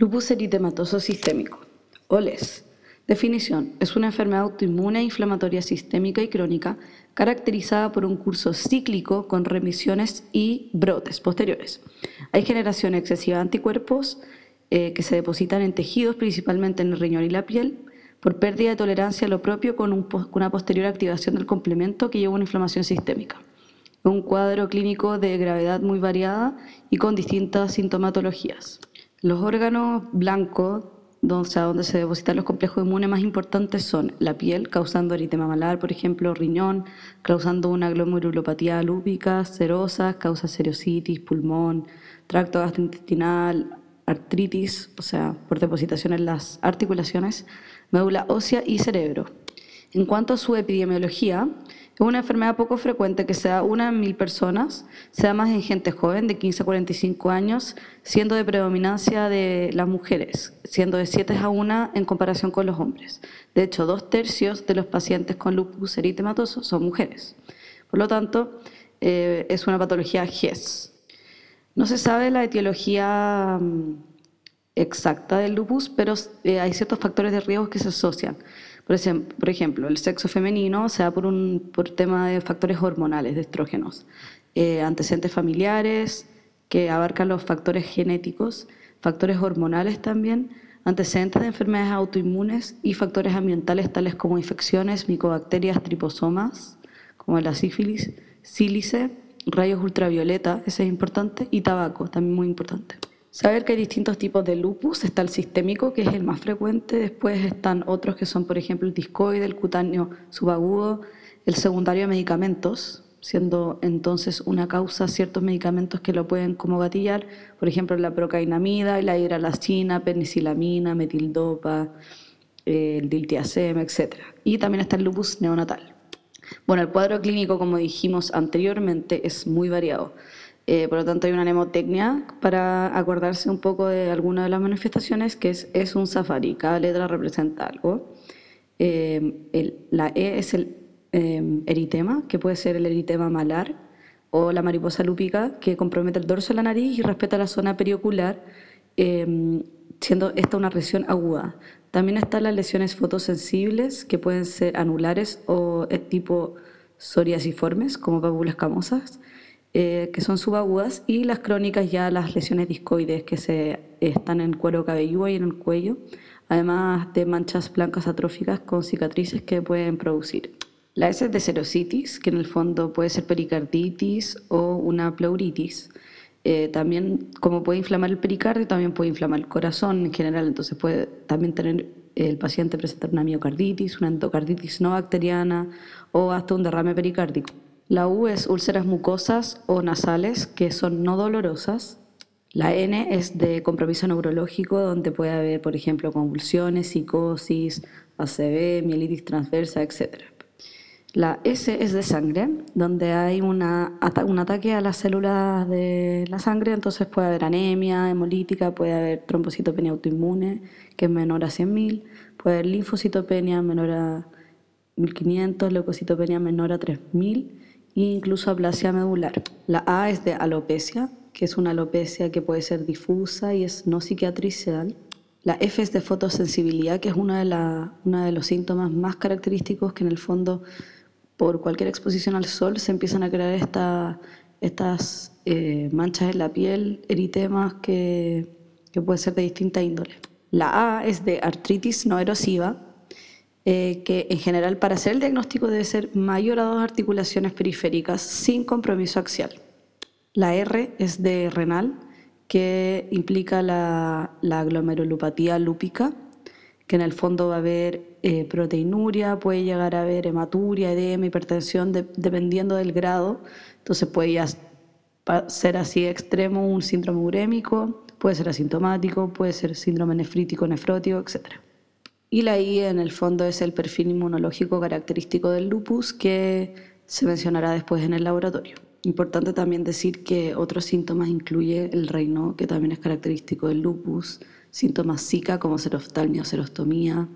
Lupus eritematoso sistémico, o LES. Definición. Es una enfermedad autoinmune inflamatoria sistémica y crónica caracterizada por un curso cíclico con remisiones y brotes posteriores. Hay generación excesiva de anticuerpos eh, que se depositan en tejidos, principalmente en el riñón y la piel, por pérdida de tolerancia a lo propio con, una posterior activación del complemento que lleva a una inflamación sistémica. Un cuadro clínico de gravedad muy variada y con distintas sintomatologías. Los órganos blancos, donde, donde se depositan los complejos inmunes más importantes son la piel, causando eritema malar, por ejemplo, riñón, causando una glomerulopatía lúpica, serosa, causa serositis, pulmón, tracto gastrointestinal, artritis, o sea, por depositación en las articulaciones, médula ósea y cerebro. En cuanto a su epidemiología, es una enfermedad poco frecuente que sea una en mil personas, sea más en gente joven de 15 a 45 años, siendo de predominancia de las mujeres, siendo de 7 a 1 en comparación con los hombres. De hecho, dos tercios de los pacientes con lupus eritematoso son mujeres. Por lo tanto, eh, es una patología GES. No se sabe la etiología mm, exacta del lupus, pero eh, hay ciertos factores de riesgo que se asocian. Por, ejemplo, el sexo femenino se da por un por tema de factores hormonales, de estrógenos, eh, antecedentes familiares que abarcan los factores genéticos, factores hormonales también, antecedentes de enfermedades autoinmunes y factores ambientales tales como infecciones, micobacterias, triposomas, como la sífilis, sílice, rayos ultravioleta, ese es importante, y tabaco, también muy importante. Saber que hay distintos tipos de lupus, está el sistémico, que es el más frecuente, después están otros que son, por ejemplo, el discoide, el cutáneo subagudo, el secundario de medicamentos, siendo entonces una causa ciertos medicamentos que lo pueden como gatillar, por ejemplo, la procainamida, la hidralacina, penicilamina, metildopa, el diltiazem, etc. Y también está el lupus neonatal. Bueno, el cuadro clínico, como dijimos anteriormente, es muy variado. Eh, por lo tanto, hay una mnemotecnia para acordarse un poco de alguna de las manifestaciones, que es, es un safari. Cada letra representa algo. Eh, la E es el eh, eritema, que puede ser el eritema malar, o la mariposa lúpica, que compromete el dorso de la nariz y respeta la zona periocular, siendo esta una lesión aguda. También están las lesiones fotosensibles, que pueden ser anulares o tipo psoriasiformes, como pápulas camosas eh, que son subagudas, y las crónicas ya las lesiones discoides que se, están en el cuero cabelludo y en el cuello, además de manchas blancas atróficas con cicatrices que pueden producir. La S es de serositis, que en el fondo puede ser pericarditis o una pleuritis. Eh, también, como puede inflamar el pericardio, también puede inflamar el corazón en general, entonces puede también tener el paciente presentar una miocarditis, una endocarditis no bacteriana o hasta un derrame pericárdico. La U es úlceras mucosas o nasales que son no dolorosas. La N es de compromiso neurológico donde puede haber, por ejemplo, convulsiones, psicosis, ACV, mielitis transversa, etc. La S es de sangre, donde hay una, un ataque a las células de la sangre, entonces puede haber anemia hemolítica, puede haber trombocitopenia autoinmune, que es menor a 100.000, puede haber linfocitopenia menor a 1.500, leucocitopenia menor a 3.000 incluso aplasia medular. La A es de alopecia, que es una alopecia que puede ser difusa y es no cicatricial. La F es de fotosensibilidad, que es uno de, de los síntomas más característicos que en el fondo por cualquier exposición al sol se empiezan a crear estas eh, manchas en la piel, eritemas que, que pueden ser de distinta índole. La A es de artritis no erosiva, eh, que en general para hacer el diagnóstico debe ser mayor a dos articulaciones periféricas sin compromiso axial. La R es de renal, que implica la, la glomerulopatía lúpica, que en el fondo va a haber eh, proteinuria, puede llegar a haber hematuria, edema, hipertensión, dependiendo del grado. Entonces puede ser así extremo un síndrome urémico, puede ser asintomático, puede ser síndrome nefrítico, nefrótico, etc. Y la I en el fondo es el perfil inmunológico característico del lupus que se mencionará después en el laboratorio. Importante también decir que otros síntomas incluye el reino, que también es característico del lupus, síntomas Zika como seroftalmia o serostomía,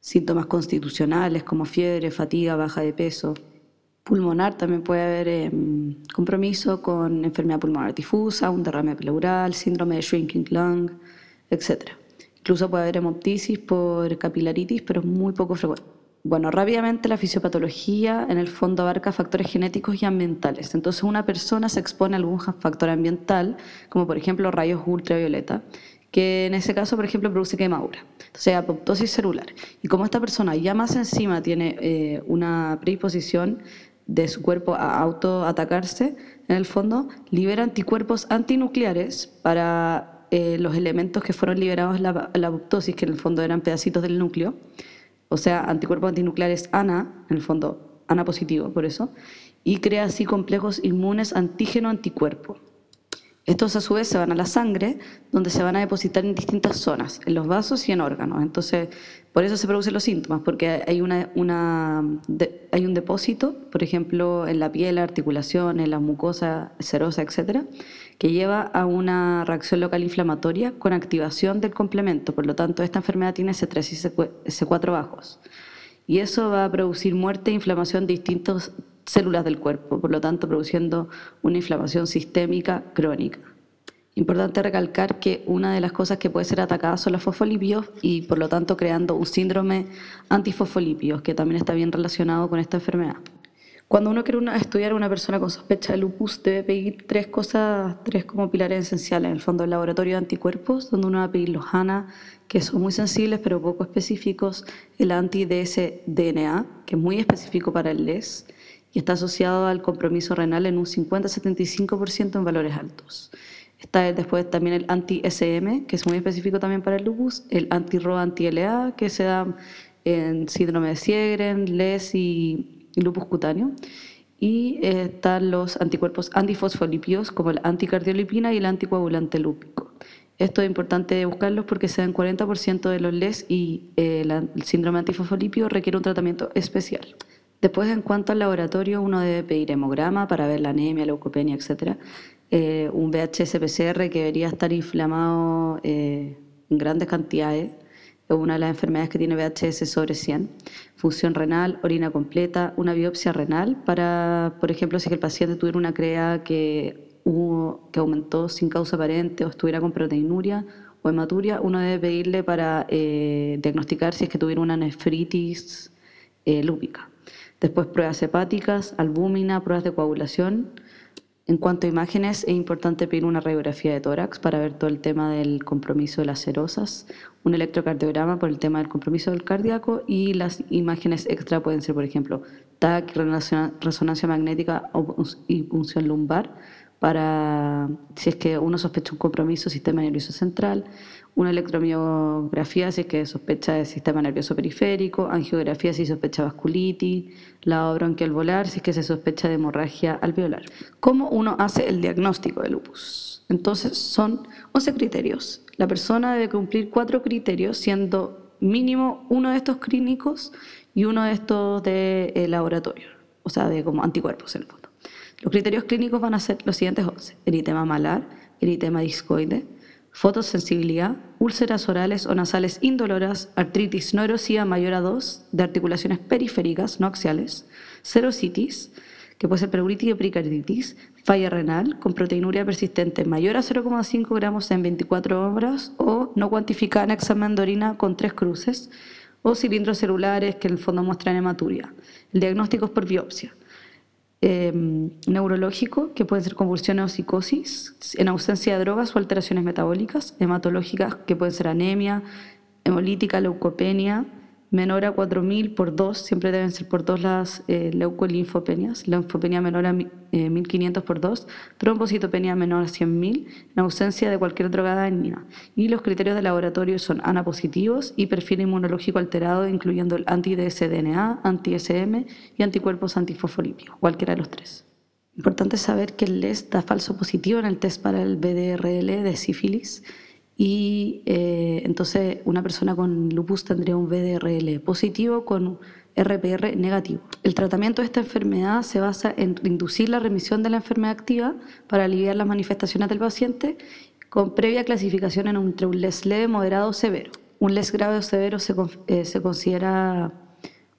síntomas constitucionales como fiebre, fatiga, baja de peso, pulmonar también puede haber em, compromiso con enfermedad pulmonar difusa, un derrame pleural, síndrome de shrinking lung, etc. Incluso puede haber hemoptisis por capilaritis, pero es muy poco frecuente. Bueno, rápidamente la fisiopatología en el fondo abarca factores genéticos y ambientales. Entonces una persona se expone a algún factor ambiental, como por ejemplo rayos ultravioleta, que en ese caso, por ejemplo, produce quemadura. Entonces, apoptosis celular. Y como esta persona ya más encima tiene eh, una predisposición de su cuerpo a autoatacarse, en el fondo, libera anticuerpos antinucleares para eh, los elementos que fueron liberados en la, la apoptosis, que en el fondo eran pedacitos del núcleo, o sea, anticuerpos antinucleares ANA, en el fondo ANA positivo, por eso, y crea así complejos inmunes antígeno-anticuerpo. Estos a su vez se van a la sangre, donde se van a depositar en distintas zonas, en los vasos y en órganos. Entonces, por eso se producen los síntomas, porque hay, una, hay un depósito, por ejemplo, en la piel, articulación, en la mucosa serosa, etcétera, que lleva a una reacción local inflamatoria con activación del complemento. Por lo tanto, esta enfermedad tiene C3 y C4 bajos. Y eso va a producir muerte e inflamación de distintas células del cuerpo, por lo tanto produciendo una inflamación sistémica crónica. Importante recalcar que una de las cosas que puede ser atacada son los fosfolípidos y por lo tanto creando un síndrome antifosfolípidos que también está bien relacionado con esta enfermedad. Cuando uno quiere estudiar a una persona con sospecha de lupus, debe pedir tres cosas, tres como pilares esenciales. En el fondo, el laboratorio de anticuerpos, donde uno va a pedir los ANA, que son muy sensibles pero poco específicos, el anti-dsDNA, que es muy específico para el LES, y está asociado al compromiso renal en un 50-75% en valores altos. Está después también el anti-SM, que es muy específico también para el lupus, el anti-RO, anti-LA, que se da en síndrome de Sjögren, LES y lupus cutáneo. Y eh, están los anticuerpos antifosfolípidos como la anticardiolipina y el anticoagulante lúpico. Esto es importante buscarlos porque se dan 40% de los LES y eh, el síndrome antifosfolípido requiere un tratamiento especial. Después, en cuanto al laboratorio, uno debe pedir hemograma para ver la anemia, leucopenia, etc. Eh, un VHS-PCR que debería estar inflamado en grandes cantidades una de las enfermedades que tiene VHS sobre 100, función renal, orina completa, una biopsia renal para, por ejemplo, si el paciente tuviera una CREA que, que aumentó sin causa aparente o estuviera con proteinuria o hematuria, uno debe pedirle para eh, diagnosticar si es que tuviera una nefritis eh, lúpica. Después pruebas hepáticas, albúmina, pruebas de coagulación, en cuanto a imágenes, es importante pedir una radiografía de tórax para ver todo el tema del compromiso de las serosas, un electrocardiograma por el tema del compromiso del cardíaco y las imágenes extra pueden ser, por ejemplo, TAC, resonancia magnética y punción lumbar para si es que uno sospecha un compromiso sistema nervioso central, una electromiografía si es que sospecha de sistema nervioso periférico, angiografía si sospecha vasculitis, la bronquial volar si es que se sospecha de hemorragia alveolar. ¿Cómo uno hace el diagnóstico de lupus? Entonces son 11 criterios. La persona debe cumplir cuatro criterios, siendo mínimo uno de estos clínicos y uno de estos de eh, laboratorio, o sea, de como anticuerpos en el fondo. Los criterios clínicos van a ser los siguientes 11. Eritema malar, eritema discoide, fotosensibilidad, úlceras orales o nasales indoloras, artritis no erosiva mayor a 2 de articulaciones periféricas no axiales, serositis, que puede ser pleuritis o pericarditis, falla renal con proteinuria persistente mayor a 0,5 gramos en 24 horas o no cuantificada en examen de orina con tres cruces o cilindros celulares que en el fondo muestran hematuria. El diagnóstico es por biopsia. Em, neurológico, que pueden ser convulsiones o psicosis, en ausencia de drogas o alteraciones metabólicas, hematológicas, que pueden ser anemia, hemolítica, leucopenia, menor a 4.000 por 2, siempre deben ser por 2 las eh, leucolinfopenias, linfopenia menor a 1.500 eh, por 2, trombocitopenia menor a 100.000, en ausencia de cualquier drogada dañina. Y los criterios de laboratorio son ANA positivos y perfil inmunológico alterado, incluyendo el anti-dsDNA, anti-SM y anticuerpos antifosfolípicos, cualquiera de los tres. Importante saber que el LES da falso positivo en el test para el BDRL de sífilis y eh, entonces una persona con lupus tendría un VDRL positivo con RPR negativo. El tratamiento de esta enfermedad se basa en inducir la remisión de la enfermedad activa para aliviar las manifestaciones del paciente con previa clasificación en entre un LES leve, moderado o severo. Un LES grave o severo se, eh, se considera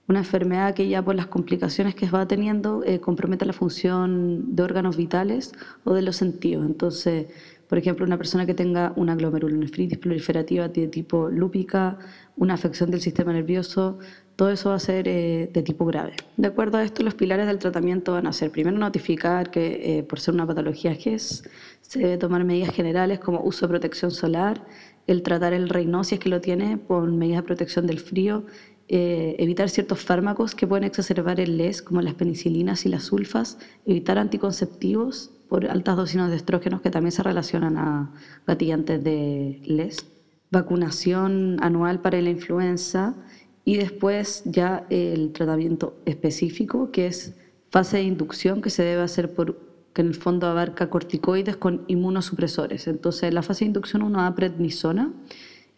una enfermedad que ya por las complicaciones que va teniendo eh, compromete la función de órganos vitales o de los sentidos. Entonces, por ejemplo, una persona que tenga una glomerulonefritis proliferativa de tipo lúpica, una afección del sistema nervioso, todo eso va a ser eh, de tipo grave. De acuerdo a esto, los pilares del tratamiento van a ser primero notificar que eh, por ser una patología GES se debe tomar medidas generales como uso de protección solar, el tratar el reino si es que lo tiene con medidas de protección del frío eh, evitar ciertos fármacos que pueden exacerbar el LES, como las penicilinas y las sulfas, evitar anticonceptivos por altas dosis de estrógenos que también se relacionan a gatillantes de LES, vacunación anual para la influenza y después ya el tratamiento específico, que es fase de inducción que se debe hacer por que en el fondo abarca corticoides con inmunosupresores. Entonces, la fase de inducción uno da prednisona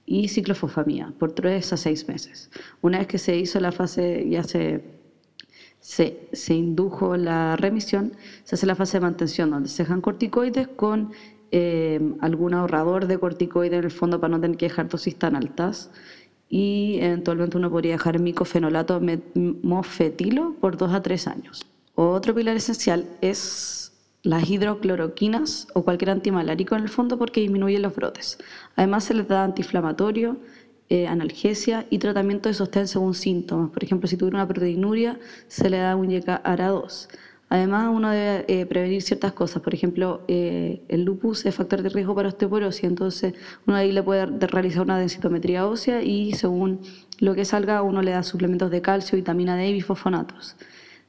y ciclofosfamida por tres a seis meses. Una vez que se hizo la fase, ya se, se, se indujo la remisión, se hace la fase de mantención, donde se dejan corticoides con eh, algún ahorrador de corticoides en el fondo para no tener que dejar dosis tan altas. Y eventualmente uno podría dejar micofenolato mofetilo por dos a tres años. Otro pilar esencial es las hidrocloroquinas o cualquier antimalárico en el fondo porque disminuyen los brotes. Además se les da antiinflamatorio, eh, analgesia y tratamiento de sostén según síntomas. Por ejemplo, si tuviera una proteinuria, se le da un ARA2. Además, uno debe eh, prevenir ciertas cosas. Por ejemplo, eh, el lupus es factor de riesgo para osteoporosis, entonces uno ahí le puede realizar una densitometría ósea y según lo que salga, uno le da suplementos de calcio, vitamina D y bifosfonatos.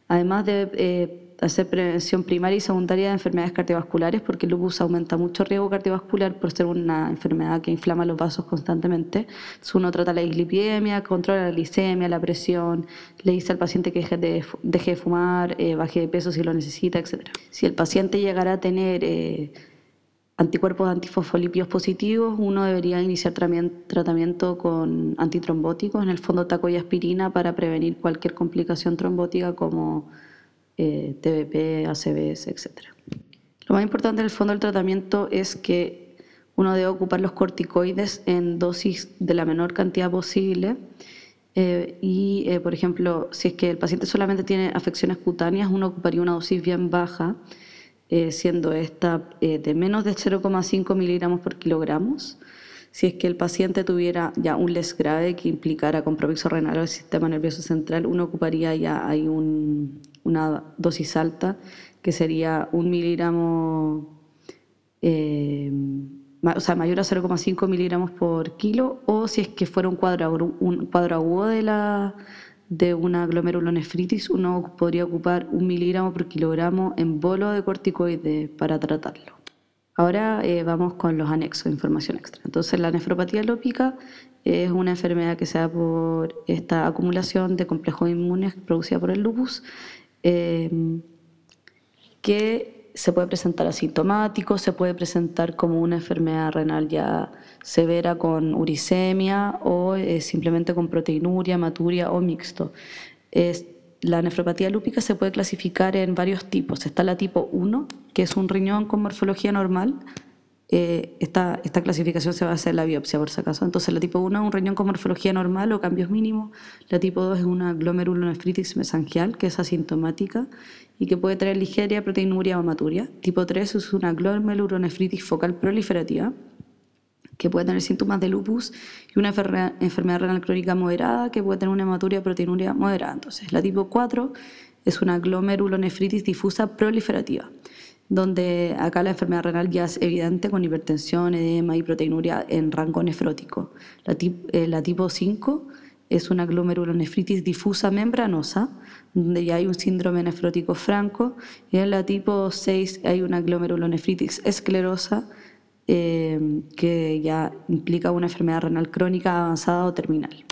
Además, debe hacer prevención primaria y secundaria de enfermedades cardiovasculares, porque el lupus aumenta mucho riesgo cardiovascular por ser una enfermedad que inflama los vasos constantemente. Uno trata la dislipidemia, controla la glicemia, la presión, le dice al paciente que deje de, deje de fumar, eh, baje de peso si lo necesita, etc. Si el paciente llegara a tener eh, anticuerpos antifosfolipios positivos, uno debería iniciar tratamiento con antitrombóticos, en el fondo taco y aspirina, para prevenir cualquier complicación trombótica como eh, TBP, ACVs, etc. Lo más importante en el fondo del tratamiento es que uno debe ocupar los corticoides en dosis de la menor cantidad posible. Eh, y, eh, por ejemplo, si es que el paciente solamente tiene afecciones cutáneas, uno ocuparía una dosis bien baja, siendo esta de menos de 0,5 miligramos por kilogramos. Si es que el paciente tuviera ya un les grave que implicara compromiso renal del sistema nervioso central, uno ocuparía ya hay un, una dosis alta, que sería un miligramo, eh, o sea, mayor a 0,5 miligramos por kilo, o si es que fuera un cuadro, agudo de, la, de una glomerulonefritis, uno podría ocupar un miligramo por kilogramo en bolo de corticoide para tratarlo. Ahora eh, vamos con los anexos información extra. Entonces, la nefropatía lópica es una enfermedad que se da por esta acumulación de complejos inmunes producida por el lupus Em, que se puede presentar asintomático, se puede presentar como una enfermedad renal ya severa con uricemia o eh, simplemente con proteinuria, maturia o mixto. La nefropatía lúpica se puede clasificar en varios tipos. Está la tipo 1, que es un riñón con morfología normal, esta, esta, clasificación se va a hacer la biopsia, por si acaso. Entonces, la tipo 1 es un riñón con morfología normal o cambios mínimos. La tipo 2 es una glomerulonefritis mesangial, que es asintomática y que puede tener ligera proteinuria o maturia. Tipo 3 es una glomerulonefritis focal proliferativa, que puede tener síntomas de lupus y una enfermedad renal crónica moderada, que puede tener una hematuria o proteinuria moderada. Entonces, la tipo 4 es una glomerulonefritis difusa proliferativa donde acá la enfermedad renal ya es evidente con hipertensión, edema y proteinuria en rango nefrótico. La, eh, la tipo 5 es una glomerulonefritis difusa membranosa, donde ya hay un síndrome nefrótico franco, y en la tipo 6 hay una glomerulonefritis esclerosa, eh, que ya implica una enfermedad renal crónica avanzada o terminal.